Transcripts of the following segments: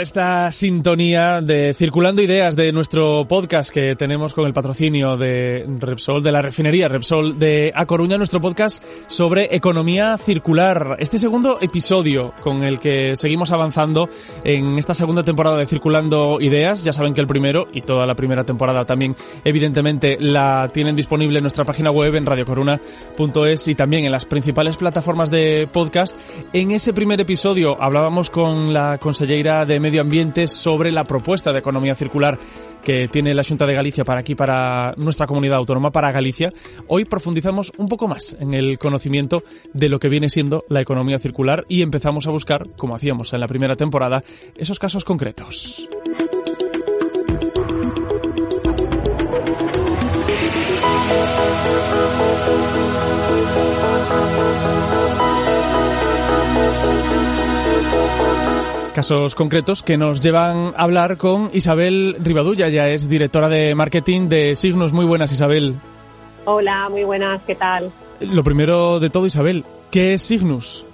esta sintonía de Circulando Ideas de nuestro podcast que tenemos con el patrocinio de Repsol, de la refinería Repsol de A Coruña, nuestro podcast sobre economía circular. Este segundo episodio con el que seguimos avanzando en esta segunda temporada de Circulando Ideas. Ya saben que el primero y toda la primera temporada también, evidentemente, la tienen disponible en nuestra página web en radiocoruna.es y también en las principales plataformas de podcast. En ese primer episodio hablábamos con la consellera de Medio Ambiente sobre la propuesta de economía circular que tiene la Junta de Galicia para aquí, para nuestra comunidad autónoma, para Galicia. Hoy profundizamos un poco más en el conocimiento de lo que viene siendo la economía circular y empezamos a buscar, como hacíamos en la primera temporada, esos casos concretos. Casos concretos que nos llevan a hablar con Isabel Rivadulla, ya es directora de marketing de Signos. Muy buenas, Isabel. Hola, muy buenas, ¿qué tal? Lo primero de todo, Isabel, ¿qué es Signus?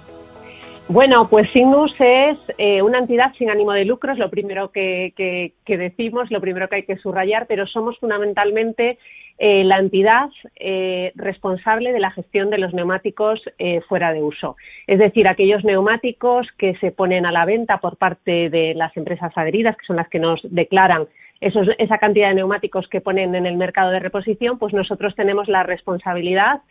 Bueno, pues Signus es eh, una entidad sin ánimo de lucro, es lo primero que, que, decimos, lo primero que hay que subrayar, pero somos fundamentalmente eh, la entidad eh, responsable de la gestión de los neumáticos eh, fuera de uso. Es decir, aquellos neumáticos que se ponen a la venta por parte de las empresas adheridas, que son las que nos declaran esa cantidad de neumáticos que ponen en el mercado de reposición, pues nosotros tenemos la responsabilidad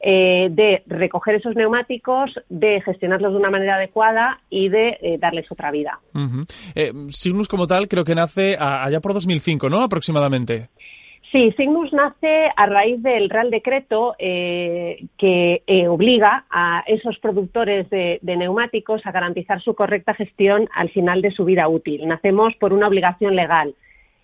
de recoger esos neumáticos, de gestionarlos de una manera adecuada y de darles otra vida. Signus como tal creo que nace allá por 2005, ¿no? Aproximadamente. Sí, Signus nace a raíz del Real Decreto eh, que eh, obliga a esos productores de, neumáticos a garantizar su correcta gestión al final de su vida útil. Nacemos por una obligación legal.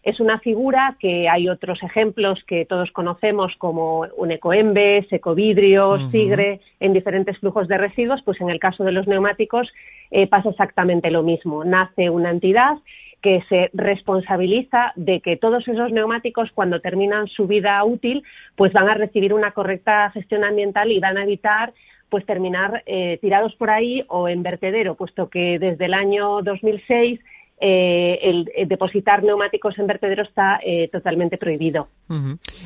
Es una figura que hay otros ejemplos que todos conocemos como un ecoembes, ecovidrio, sigre, en diferentes flujos de residuos, pues en el caso de los neumáticos eh, pasa exactamente lo mismo. Nace una entidad que se responsabiliza de que todos esos neumáticos, cuando terminan su vida útil, pues van a recibir una correcta gestión ambiental y van a evitar pues terminar eh, tirados por ahí o en vertedero, puesto que desde el año 2006 eh, el, depositar neumáticos en vertedero está eh, totalmente prohibido.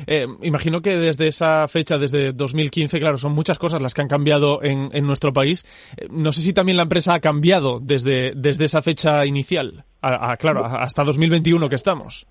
Eh, imagino que desde esa fecha, desde 2015, claro, son muchas cosas las que han cambiado en, nuestro país. no sé si también la empresa ha cambiado desde, desde esa fecha inicial, claro, hasta 2021 que estamos.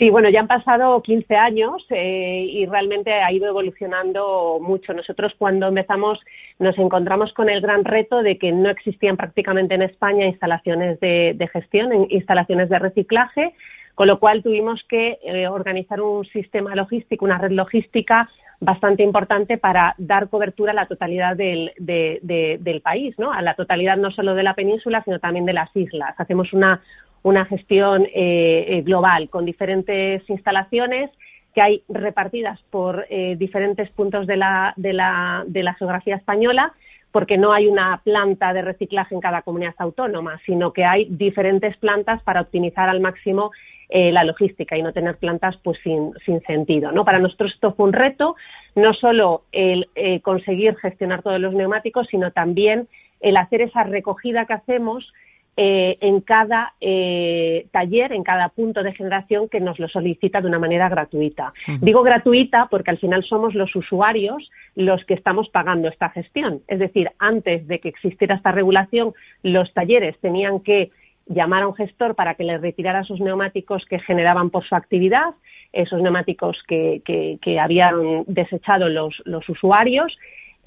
Sí, bueno, ya han pasado 15 años eh, y realmente ha ido evolucionando mucho. Nosotros cuando empezamos nos encontramos con el gran reto de que no existían prácticamente en España instalaciones de, gestión, instalaciones de reciclaje, con lo cual tuvimos que eh, organizar un sistema logístico, una red logística bastante importante para dar cobertura a la totalidad del, del país, ¿no? A la totalidad no solo de la península, sino también de las islas. Hacemos una una gestión eh, eh, global con diferentes instalaciones que hay repartidas por eh, diferentes puntos de la, de, la, de la geografía española porque no hay una planta de reciclaje en cada comunidad autónoma, sino que hay diferentes plantas para optimizar al máximo la logística y no tener plantas pues sin, sentido. ¿no? Para nosotros esto fue un reto, no solo el conseguir gestionar todos los neumáticos, sino también el hacer esa recogida que hacemos eh, en cada eh, taller, en cada punto de generación que nos lo solicita de una manera gratuita. Digo gratuita porque al final somos los usuarios los que estamos pagando esta gestión. Es decir, antes de que existiera esta regulación, los talleres tenían que llamar a un gestor para que le retirara esos neumáticos que generaban por su actividad, esos neumáticos que, que, habían desechado los, los usuarios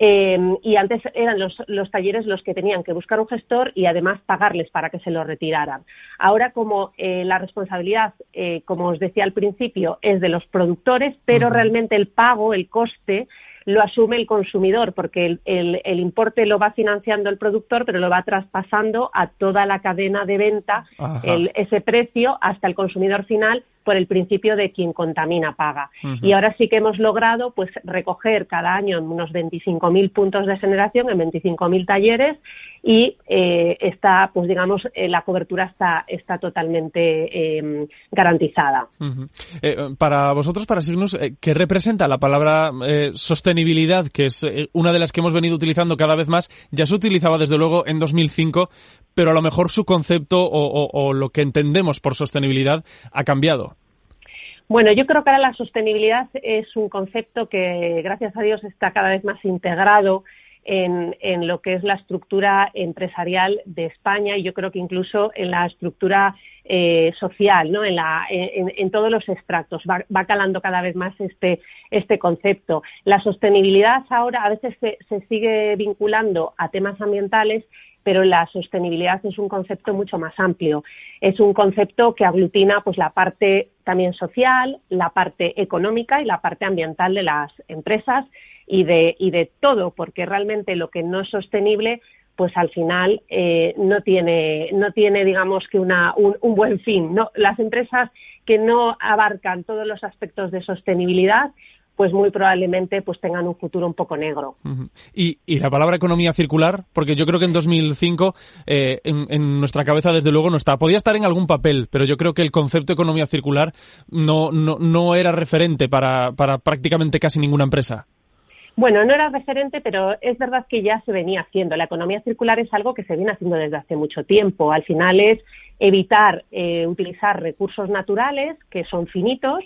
eh, y antes eran los, los, talleres los que tenían que buscar un gestor y además pagarles para que se lo retiraran. Ahora, como eh, la responsabilidad, eh, como os decía al principio, es de los productores, pero realmente el pago, el coste, lo asume el consumidor, porque el, el, importe lo va financiando el productor, pero lo va traspasando a toda la cadena de venta ese precio hasta el consumidor final por el principio de quien contamina paga. Y ahora sí que hemos logrado pues recoger cada año unos 25.000 puntos de generación en 25.000 talleres y eh, está, pues digamos, eh, la cobertura está, está totalmente em, garantizada. Eh, para vosotros, para Signus, ¿qué representa la palabra sostenibilidad, que es una de las que hemos venido utilizando cada vez más? Ya se utilizaba desde luego en 2005, pero a lo mejor su concepto o lo que entendemos por sostenibilidad ha cambiado. Bueno, yo creo que ahora la sostenibilidad es un concepto que, gracias a Dios, está cada vez más integrado en, lo que es la estructura empresarial de España y yo creo que incluso en la estructura eh, social, ¿no? En, la, en, todos los extractos. Va, calando cada vez más este, este concepto. La sostenibilidad ahora a veces se, se sigue vinculando a temas ambientales pero la sostenibilidad es un concepto mucho más amplio. Es un concepto que aglutina pues la parte también social, la parte económica y la parte ambiental de las empresas y de, y de todo, porque realmente lo que no es sostenible pues al final eh, no tiene no tiene digamos que una, un, buen fin no las empresas que no abarcan todos los aspectos de sostenibilidad pues muy probablemente pues tengan un futuro un poco negro. y, y, la palabra economía circular, porque yo creo que en 2005 eh, en, en, nuestra cabeza desde luego no está. Podía estar en algún papel, pero yo creo que el concepto economía circular no, no, no era referente para, para prácticamente casi ninguna empresa. Bueno, no era referente, pero es verdad que ya se venía haciendo. La economía circular es algo que se viene haciendo desde hace mucho tiempo. Al final es evitar eh, utilizar recursos naturales que son finitos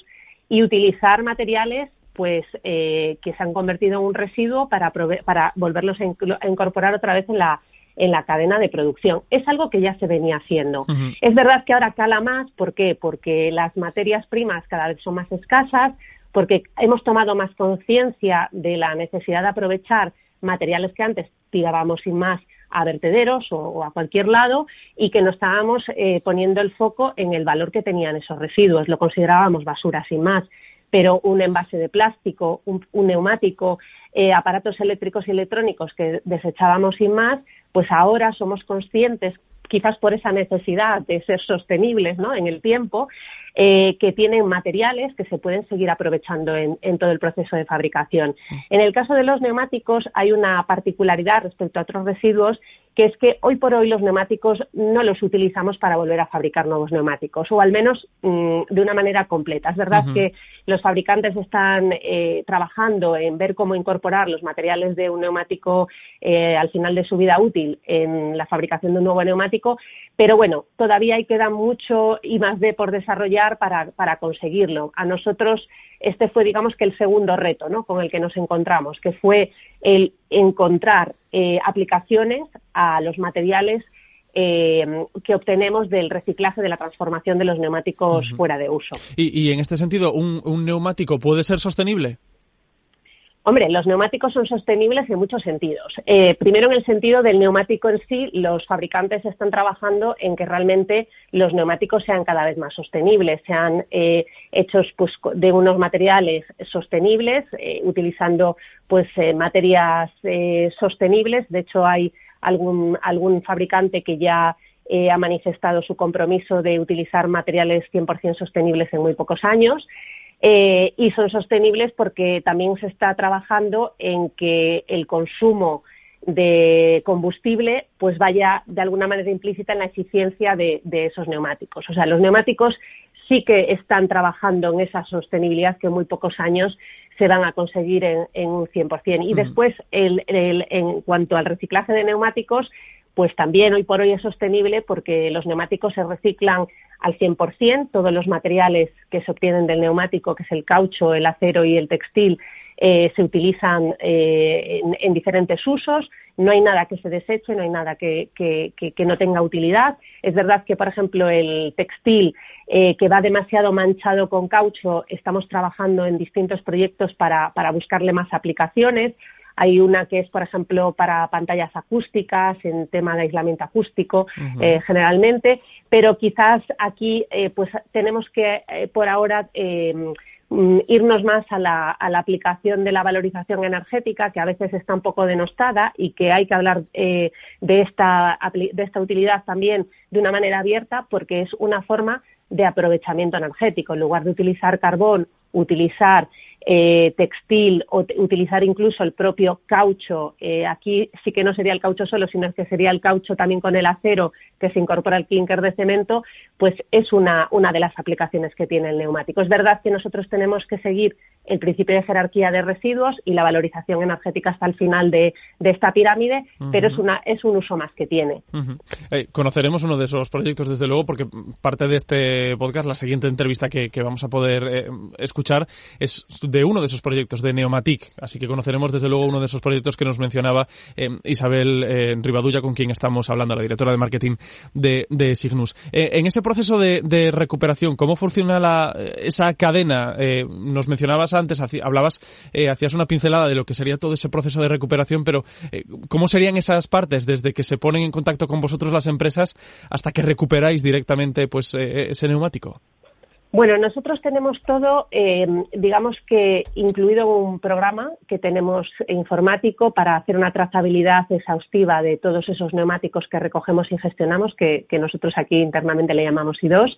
y utilizar materiales pues eh, que se han convertido en un residuo para, para volverlos a, incorporar otra vez en la en la cadena de producción. Es algo que ya se venía haciendo. Es verdad que ahora cala más, ¿por qué? Porque las materias primas cada vez son más escasas, porque hemos tomado más conciencia de la necesidad de aprovechar materiales que antes tirábamos sin más a vertederos o, a cualquier lado y que no estábamos eh, poniendo el foco en el valor que tenían esos residuos. Lo considerábamos basura sin más, pero un envase de plástico, un, neumático, eh, aparatos eléctricos y electrónicos que desechábamos sin más, pues ahora somos conscientes quizás por esa necesidad de ser sostenibles ¿no? en el tiempo, eh, que tienen materiales que se pueden seguir aprovechando en, todo el proceso de fabricación. En el caso de los neumáticos hay una particularidad respecto a otros residuos que es que hoy por hoy los neumáticos no los utilizamos para volver a fabricar nuevos neumáticos, o al menos mm, de una manera completa. Es verdad que los fabricantes están eh, trabajando en ver cómo incorporar los materiales de un neumático eh, al final de su vida útil en la fabricación de un nuevo neumático, pero bueno, todavía hay queda mucho y más de por desarrollar para, para conseguirlo. A nosotros este fue, digamos, que el segundo reto ¿no? con el que nos encontramos, que fue el encontrar eh, aplicaciones a los materiales eh, que obtenemos del reciclaje de la transformación de los neumáticos fuera de uso. Y, en este sentido, ¿un neumático puede ser sostenible? Hombre, los neumáticos son sostenibles en muchos sentidos. Eh, primero, en el sentido del neumático en sí, los fabricantes están trabajando en que realmente los neumáticos sean cada vez más sostenibles, sean eh, hechos pues, de unos materiales sostenibles, eh, utilizando pues materias sostenibles. De hecho, hay algún, algún fabricante que ya ha manifestado su compromiso de utilizar materiales 100% sostenibles en muy pocos años. Eh, y son sostenibles porque también se está trabajando en que el consumo de combustible pues vaya de alguna manera implícita en la eficiencia de, esos neumáticos. O sea, los neumáticos sí que están trabajando en esa sostenibilidad que en muy pocos años se van a conseguir en, un 100%. Y después, en cuanto al reciclaje de neumáticos, pues también hoy por hoy es sostenible porque los neumáticos se reciclan al 100%, todos los materiales que se obtienen del neumático, que es el caucho, el acero y el textil, eh, se utilizan eh, en, diferentes usos no hay nada que se deseche, no hay nada que, no tenga utilidad. Es verdad que, por ejemplo, el textil eh, que va demasiado manchado con caucho, estamos trabajando en distintos proyectos para, buscarle más aplicaciones. Hay una que es, por ejemplo, para pantallas acústicas, en tema de aislamiento acústico, eh, generalmente, pero quizás aquí eh, pues tenemos que, por ahora, Mm, irnos más a la, aplicación de la valorización energética, que a veces está un poco denostada y que hay que hablar eh, de, esta, de esta utilidad también de una manera abierta porque es una forma de aprovechamiento energético. En lugar de utilizar carbón, utilizar eh, textil o utilizar incluso el propio caucho. Eh, aquí sí que no sería el caucho solo, sino que sería el caucho también con el acero que se incorpora al clinker de cemento, pues es una, una de las aplicaciones que tiene el neumático. Es verdad que nosotros tenemos que seguir el principio de jerarquía de residuos y la valorización energética hasta el final de, esta pirámide, pero es, una, es un uso más que tiene. Eh, conoceremos uno de esos proyectos, desde luego, porque parte de este podcast, la siguiente entrevista que, vamos a poder escuchar, es de uno de esos proyectos, de Neomatic. Así que conoceremos desde luego uno de esos proyectos que nos mencionaba eh, Isabel eh, Rivadulla, con quien estamos hablando, la directora de marketing de, de Signus. Eh, en ese proceso de, recuperación, ¿cómo funciona la, esa cadena? nos mencionabas antes, hablabas, hacías una pincelada de lo que sería todo ese proceso de recuperación, pero ¿cómo serían esas partes desde que se ponen en contacto con vosotros las empresas hasta que recuperáis directamente pues ese neumático? Bueno, nosotros tenemos todo, eh, digamos que incluido un programa que tenemos informático para hacer una trazabilidad exhaustiva de todos esos neumáticos que recogemos y gestionamos, que, nosotros aquí internamente le llamamos I2.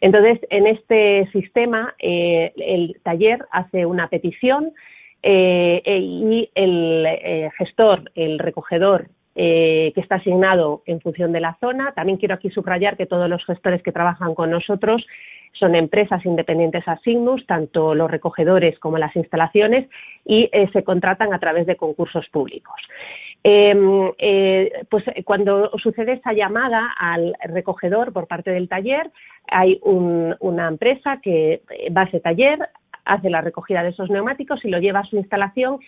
Entonces, en este sistema, eh, el taller hace una petición eh, y el gestor, el recogedor que está asignado en función de la zona. También quiero aquí subrayar que todos los gestores que trabajan con nosotros son empresas independientes a Signus, tanto los recogedores como las instalaciones, y eh, se contratan a través de concursos públicos. Em, eh, pues cuando sucede esa llamada al recogedor por parte del taller, hay una empresa que va a ese taller, hace la recogida de esos neumáticos y lo lleva a su instalación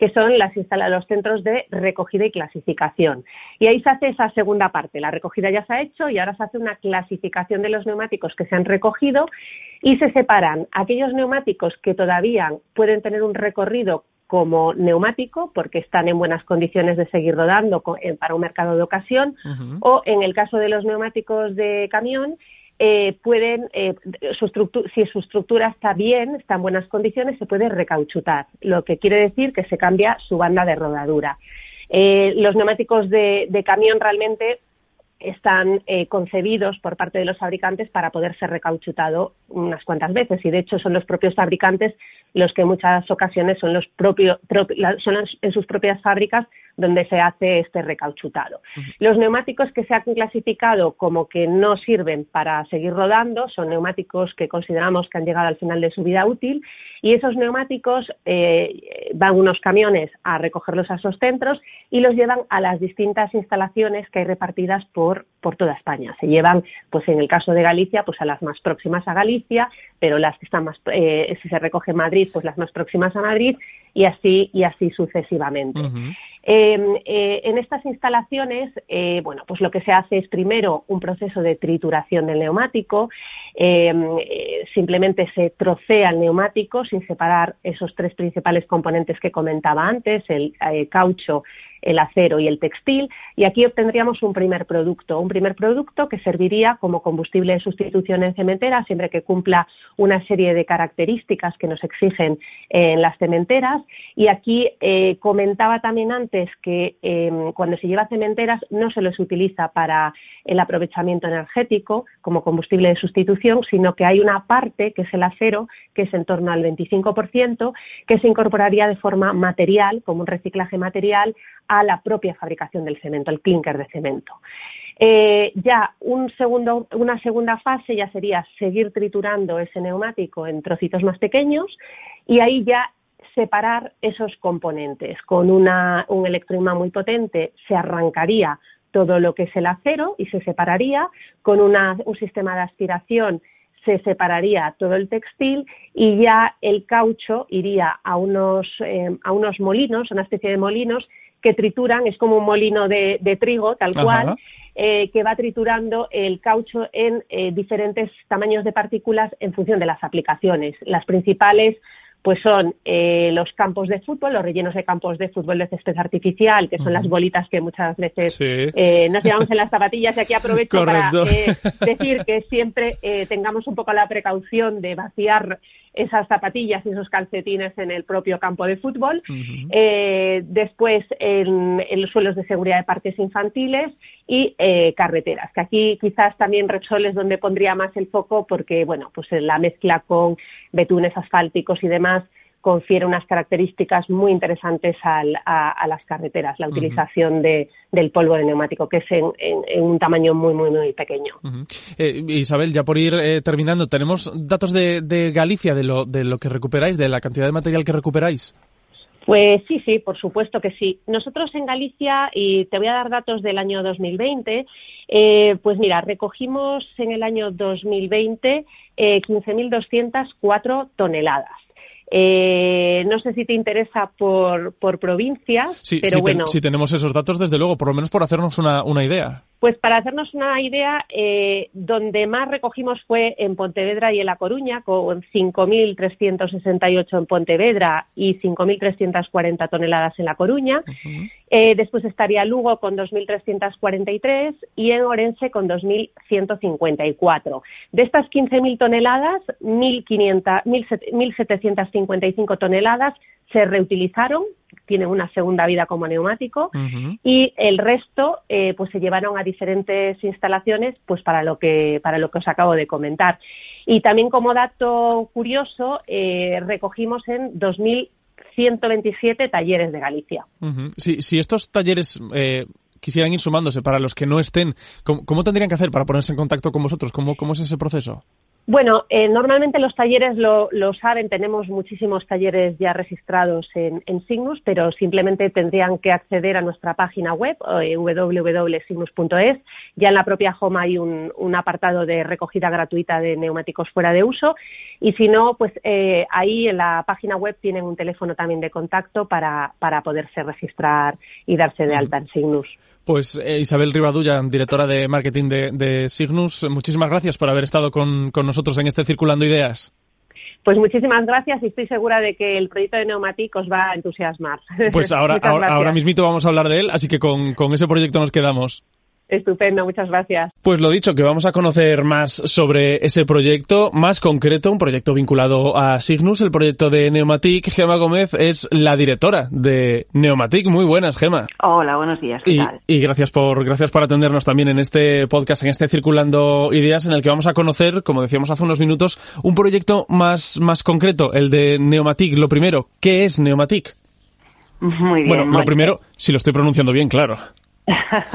que son las los centros de recogida y clasificación. Y ahí se hace esa segunda parte. La recogida ya se ha hecho y ahora se hace una clasificación de los neumáticos que se han recogido y se separan aquellos neumáticos que todavía pueden tener un recorrido como neumático porque están en buenas condiciones de seguir rodando para un mercado de ocasión o en el caso de los neumáticos de camión eh, pueden, eh, si su estructura está bien, está en buenas condiciones, se puede recauchutar, lo que quiere decir que se cambia su banda de rodadura. Eh, los neumáticos de, camión realmente están concebidos por parte de los fabricantes para poder ser recauchutado unas cuantas veces. Y de hecho son los propios fabricantes los que en muchas ocasiones son los propios son en sus propias fábricas donde se hace este recauchutado. Los neumáticos que se han clasificado como que no sirven para seguir rodando son neumáticos que consideramos que han llegado al final de su vida útil. Y esos neumáticos eh, van unos camiones a recogerlos a esos centros y los llevan a las distintas instalaciones que hay repartidas por, por toda España. Se llevan, pues en el caso de Galicia, pues a las más próximas a Galicia, pero las que están más, eh, si se recoge Madrid, pues las más próximas a Madrid y así y así sucesivamente. Em, eh, en estas instalaciones, eh, bueno, pues lo que se hace es primero un proceso de trituración del neumático. Em, simplemente se trocea el neumático sin separar esos tres principales componentes que comentaba antes, el caucho, el acero y el textil, y aquí obtendríamos un primer producto, un primer producto que serviría como combustible de sustitución en cementeras siempre que cumpla una serie de características que nos exigen en las cementeras. Y aquí eh, comentaba también antes que em, cuando se lleva a cementeras no se les utiliza para el aprovechamiento energético como combustible de sustitución, sino que hay una parte que es el acero, que es en torno al 25%, que se incorporaría de forma material, como un reciclaje material, a la propia fabricación del cemento, el clinker de cemento. Eh, ya una segunda fase ya sería seguir triturando ese neumático en trocitos más pequeños y ahí ya separar esos componentes. Con una, un electroimán muy potente se arrancaría todo lo que es el acero y se separaría. Con una, un sistema de aspiración se separaría todo el textil y ya el caucho iría a unos, eh, a unos molinos, una especie de molinos que trituran, es como un molino de, trigo, tal cual, eh, que va triturando el caucho en eh, diferentes tamaños de partículas en función de las aplicaciones. Las principales pues son eh, los campos de fútbol, los rellenos de campos de fútbol de césped artificial, que son las bolitas que muchas veces eh, nos llevamos en las zapatillas. Y aquí aprovecho para eh, decir que siempre tengamos un poco la precaución de vaciar esas zapatillas y esos calcetines en el propio campo de fútbol. eh, después, en, en, los suelos de seguridad de parques infantiles y eh, carreteras, que aquí quizás también Repsol es donde pondría más el foco porque, bueno, pues la mezcla con betunes asfálticos y demás confiere unas características muy interesantes al, a, las carreteras, la utilización de, del polvo de neumático, que es en, un tamaño muy, muy, muy pequeño. eh, Isabel, ya por ir eh, terminando, ¿tenemos datos de, de Galicia, de lo, de lo que recuperáis, de la cantidad de material que recuperáis? Pues sí, sí, por supuesto que sí. Nosotros en Galicia, y te voy a dar datos del año 2020, eh, pues mira, recogimos en el año 2020 eh, 15.204 toneladas. Eh, no sé si te interesa por, por provincia, sí, pero bueno. si tenemos esos datos, desde luego, por lo menos por hacernos una, una idea. Pues para hacernos una idea, eh, donde más recogimos fue en Pontevedra y en La Coruña, con 5.368 en Pontevedra y 5.340 toneladas en La Coruña. Eh, después estaría Lugo con 2.343 y en Orense con 2.154. De estas 15.000 toneladas, 1.755 toneladas se reutilizaron, tienen una segunda vida como neumático y el resto eh, pues se llevaron a diferentes instalaciones pues para lo que para lo que os acabo de comentar. Y también como dato curioso eh, recogimos en 2127 talleres de Galicia. si, estos talleres eh, quisieran ir sumándose para los que no estén, ¿cómo, ¿cómo, tendrían que hacer para ponerse en contacto con vosotros? ¿Cómo, cómo es ese proceso? Bueno, eh, normalmente los talleres lo, lo, saben, tenemos muchísimos talleres ya registrados en, en, Signus, pero simplemente tendrían que acceder a nuestra página web eh, www.signus.es. Ya en la propia home hay un, un, apartado de recogida gratuita de neumáticos fuera de uso y si no, pues eh, ahí en la página web tienen un teléfono también de contacto para, para poderse registrar y darse de alta en Signus. Pues eh, Isabel Rivadulla, directora de marketing de, de, Signus, muchísimas gracias por haber estado con, con, nosotros en este Circulando Ideas. Pues muchísimas gracias y estoy segura de que el proyecto de Neumatic os va a entusiasmar. Pues ahora, ahora, ahora, mismito vamos a hablar de él, así que con, con ese proyecto nos quedamos. Estupendo, muchas gracias. Pues lo dicho, que vamos a conocer más sobre ese proyecto, más concreto, un proyecto vinculado a Signus, el proyecto de Neumatic. Gema Gómez es la directora de Neumatic. Muy buenas, Gema. Hola, buenos días. ¿Qué y, tal? y gracias por gracias por atendernos también en este podcast, en este Circulando Ideas, en el que vamos a conocer, como decíamos hace unos minutos, un proyecto más, más concreto, el de Neumatic. Lo primero, ¿qué es Neumatic? Muy bien. Bueno, lo primero, si lo estoy pronunciando bien, claro.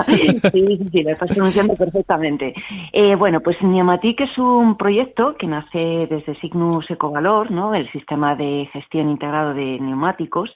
Sí, sí, sí, lo estás pronunciando perfectamente. Eh, bueno, pues Neumatic es un proyecto que nace desde Signus Ecovalor, ¿no? El sistema de gestión integrado de neumáticos.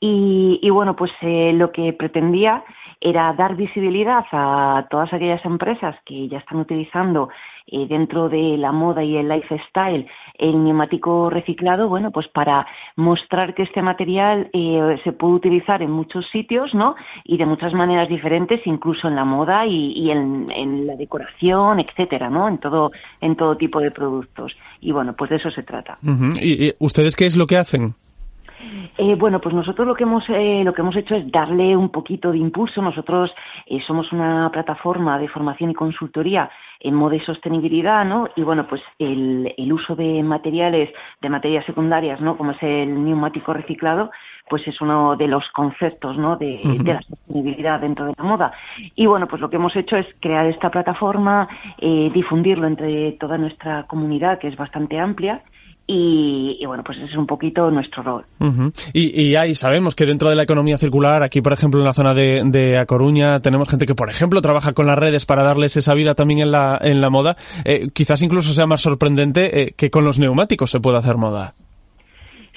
Y, y bueno, pues eh, lo que pretendía era dar visibilidad a todas aquellas empresas que ya están utilizando eh, dentro de la moda y el lifestyle el neumático reciclado, bueno, pues para mostrar que este material eh, se puede utilizar en muchos sitios, ¿no? Y de muchas maneras diferentes, incluso en la moda y, en, la decoración, etcétera, ¿no? En todo, en todo tipo de productos. Y bueno, pues de eso se trata. Uh -huh. ¿Y, ¿Y ustedes qué es lo que hacen? Eh, bueno, pues nosotros lo que hemos eh, lo que hemos hecho es darle un poquito de impulso. Nosotros eh, somos una plataforma de formación y consultoría en moda y sostenibilidad, ¿no? Y bueno, pues el, el uso de materiales, de materias secundarias, ¿no? Como es el neumático reciclado, pues es uno de los conceptos, ¿no? De, uh -huh. de la sostenibilidad dentro de la moda. Y bueno, pues lo que hemos hecho es crear esta plataforma, eh, difundirlo entre toda nuestra comunidad, que es bastante amplia. Y, y, bueno, pues ese es un poquito nuestro rol. Y, y, ahí sabemos que dentro de la economía circular, aquí por ejemplo en la zona de, de A Coruña, tenemos gente que por ejemplo trabaja con las redes para darles esa vida también en la, en la moda. Eh, quizás incluso sea más sorprendente eh, que con los neumáticos se pueda hacer moda.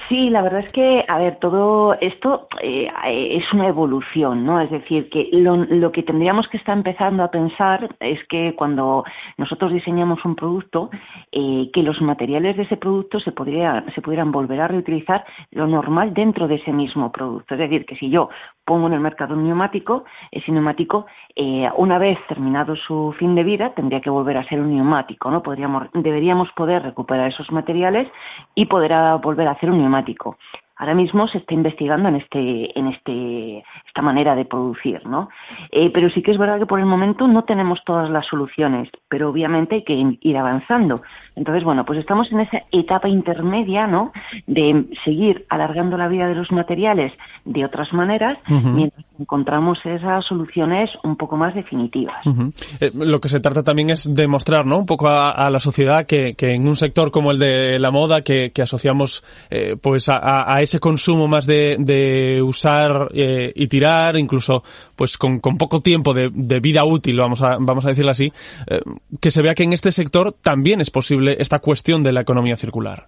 Sí, la verdad es que, a ver, todo esto eh, es una evolución, ¿no? Es decir, que lo, lo, que tendríamos que estar empezando a pensar es que cuando nosotros diseñamos un producto, eh, que los materiales de ese producto se, podría, se pudieran volver a reutilizar lo normal dentro de ese mismo producto. Es decir, que si yo pongo en el mercado un neumático, ese neumático, eh, una vez terminado su fin de vida, tendría que volver a ser un neumático, ¿no? Podríamos, deberíamos poder recuperar esos materiales y poder volver a hacer un neumático automático ahora mismo se está investigando en este en este esta manera de producir no eh, pero sí que es verdad que por el momento no tenemos todas las soluciones pero obviamente hay que ir avanzando. Entonces bueno pues estamos en esa etapa intermedia no de seguir alargando la vida de los materiales de otras maneras mientras encontramos esas soluciones un poco más definitivas. Eh, lo que se trata también es demostrar no un poco a, la sociedad que, que, en un sector como el de la moda que, que asociamos eh, pues a, a ese consumo más de, de usar eh, y tirar, incluso pues con, con poco tiempo de, de, vida útil, vamos a, vamos a decirlo así, eh, que se vea que en este sector también es posible esta cuestión de la economía circular.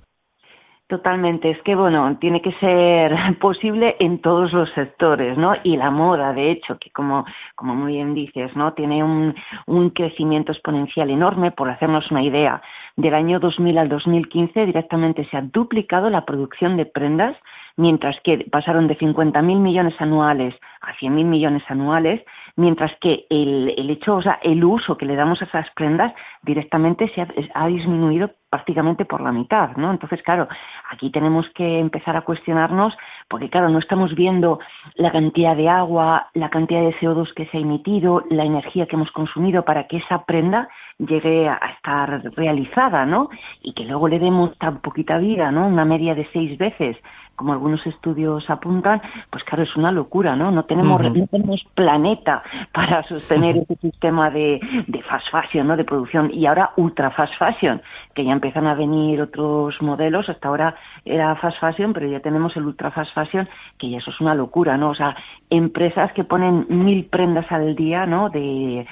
Totalmente, es que bueno, tiene que ser posible en todos los sectores, ¿no? Y la moda, de hecho, que como, como muy bien dices, ¿no? Tiene un, un crecimiento exponencial enorme, por hacernos una idea. Del año 2000 al 2015 directamente se ha duplicado la producción de prendas mientras que pasaron de 50.000 millones anuales a 100.000 millones anuales, mientras que el, el hecho, o sea, el uso que le damos a esas prendas directamente se ha, disminuido prácticamente por la mitad, ¿no? Entonces, claro, aquí tenemos que empezar a cuestionarnos, porque claro, no estamos viendo la cantidad de agua, la cantidad de CO2 que se ha emitido, la energía que hemos consumido para que esa prenda llegue a estar realizada, ¿no? Y que luego le demos tan poquita vida, ¿no? Una media de seis veces como algunos estudios apuntan, pues claro, es una locura, ¿no? No tenemos, no tenemos planeta para sostener ese sistema de, de fast fashion, ¿no? De producción y ahora ultra fast fashion, que ya empiezan a venir otros modelos, hasta ahora era fast fashion, pero ya tenemos el ultra fast fashion, que ya eso es una locura, ¿no? O sea, empresas que ponen mil prendas al día, ¿no? De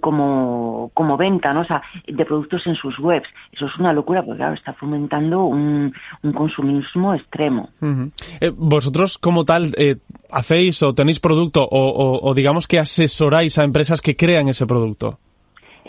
como, como venta, ¿no? O sea, de productos en sus webs. Eso es una locura porque, claro, está fomentando un, un consumismo extremo. Eh, vosotros, como tal, eh, hacéis o tenéis producto o, o digamos que asesoráis a empresas que crean ese producto.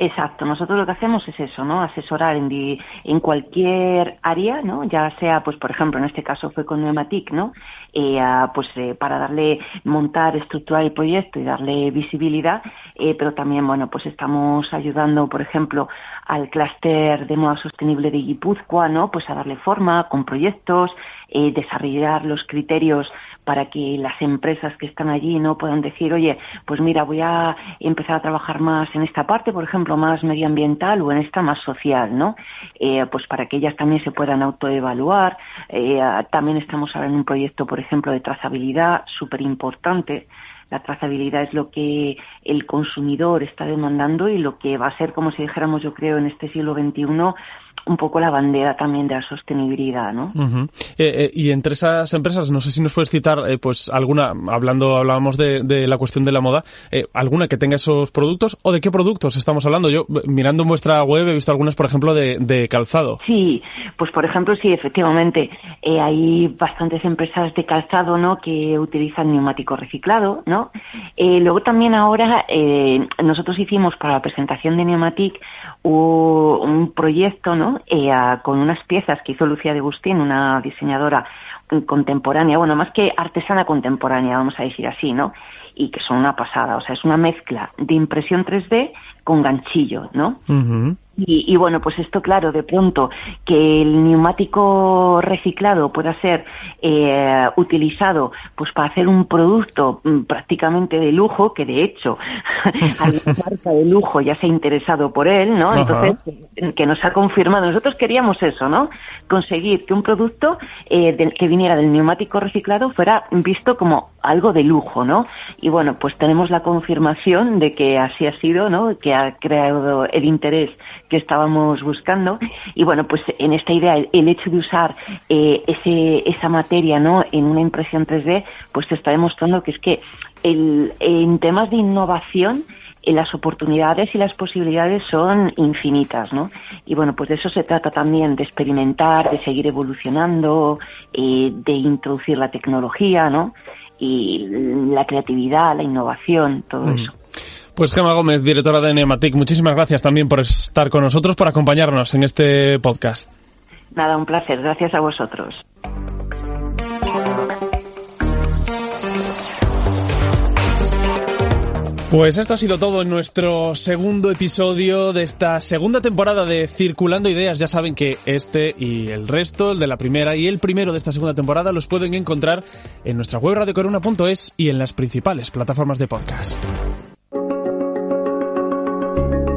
Exacto, nosotros lo que hacemos es eso, ¿no? Asesorar en, en cualquier área, ¿no? Ya sea, pues, por ejemplo, en este caso fue con Neumatic, ¿no? Eh, pues eh, para darle, montar, estructurar el proyecto y darle visibilidad, eh, pero también, bueno, pues estamos ayudando, por ejemplo, al clúster de moda sostenible de Guipúzcoa, ¿no? Pues a darle forma con proyectos, eh, desarrollar los criterios para que las empresas que están allí no puedan decir, oye, pues mira, voy a empezar a trabajar más en esta parte, por ejemplo, más medioambiental o en esta más social, ¿no? Eh, pues para que ellas también se puedan autoevaluar. Eh, también estamos ahora en un proyecto, por ejemplo, de trazabilidad súper importante la trazabilidad es lo que el consumidor está demandando y lo que va a ser, como si dijéramos, yo creo, en este siglo XXI, un poco la bandera también de la sostenibilidad, ¿no? Eh, eh, y entre esas empresas, no sé si nos puedes citar, eh, pues alguna, hablando, hablábamos de, la cuestión de la moda, alguna que tenga esos productos o de qué productos estamos hablando. Yo mirando en vuestra web he visto algunas, por ejemplo, de, calzado. Sí, pues por ejemplo, sí, efectivamente, hay bastantes empresas de calzado, ¿no? Que utilizan neumático reciclado, ¿no? luego también ahora nosotros hicimos para la presentación de Neumatic un proyecto, ¿no? Eh, con unas piezas que hizo Lucía de Agustín, una diseñadora contemporánea, bueno, más que artesana contemporánea, vamos a decir así, ¿no? Y que son una pasada, o sea, es una mezcla de impresión 3D con ganchillo, ¿no? Y, bueno, pues esto, claro, de pronto que el neumático reciclado pueda ser eh, utilizado pues para hacer un producto mm, prácticamente de lujo, que de hecho la marca de lujo ya se ha interesado por él, ¿no? Entonces, que nos ha confirmado. Nosotros queríamos eso, ¿no? Conseguir que un producto eh, que viniera del neumático reciclado fuera visto como algo de lujo, ¿no? Y bueno, pues tenemos la confirmación de que así ha sido, ¿no? Que ha creado el interés que estábamos buscando. Y bueno, pues en esta idea, el, hecho de usar eh, ese, esa materia ¿no? en una impresión 3D, pues te está demostrando que es que el, en temas de innovación, eh, las oportunidades y las posibilidades son infinitas, ¿no? Y bueno, pues de eso se trata también, de experimentar, de seguir evolucionando, eh, de introducir la tecnología, ¿no? Y la creatividad, la innovación, todo eso. Pues Gemma Gómez, directora de Nematic, muchísimas gracias también por estar con nosotros, por acompañarnos en este podcast. Nada, un placer. Gracias a vosotros. Pues esto ha sido todo en nuestro segundo episodio de esta segunda temporada de Circulando Ideas. Ya saben que este y el resto, el de la primera y el primero de esta segunda temporada, los pueden encontrar en nuestra web radiocoruna.es y en las principales plataformas de podcast.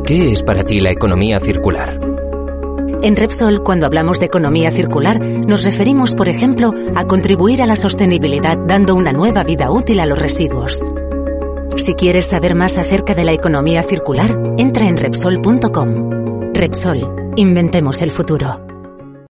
¿Qué es para ti la economía circular? En Repsol, cuando hablamos de economía circular, nos referimos, por ejemplo, a contribuir a la sostenibilidad dando una nueva vida útil a los residuos. Si quieres saber más acerca de la economía circular, entra en Repsol.com. Repsol, inventemos el futuro.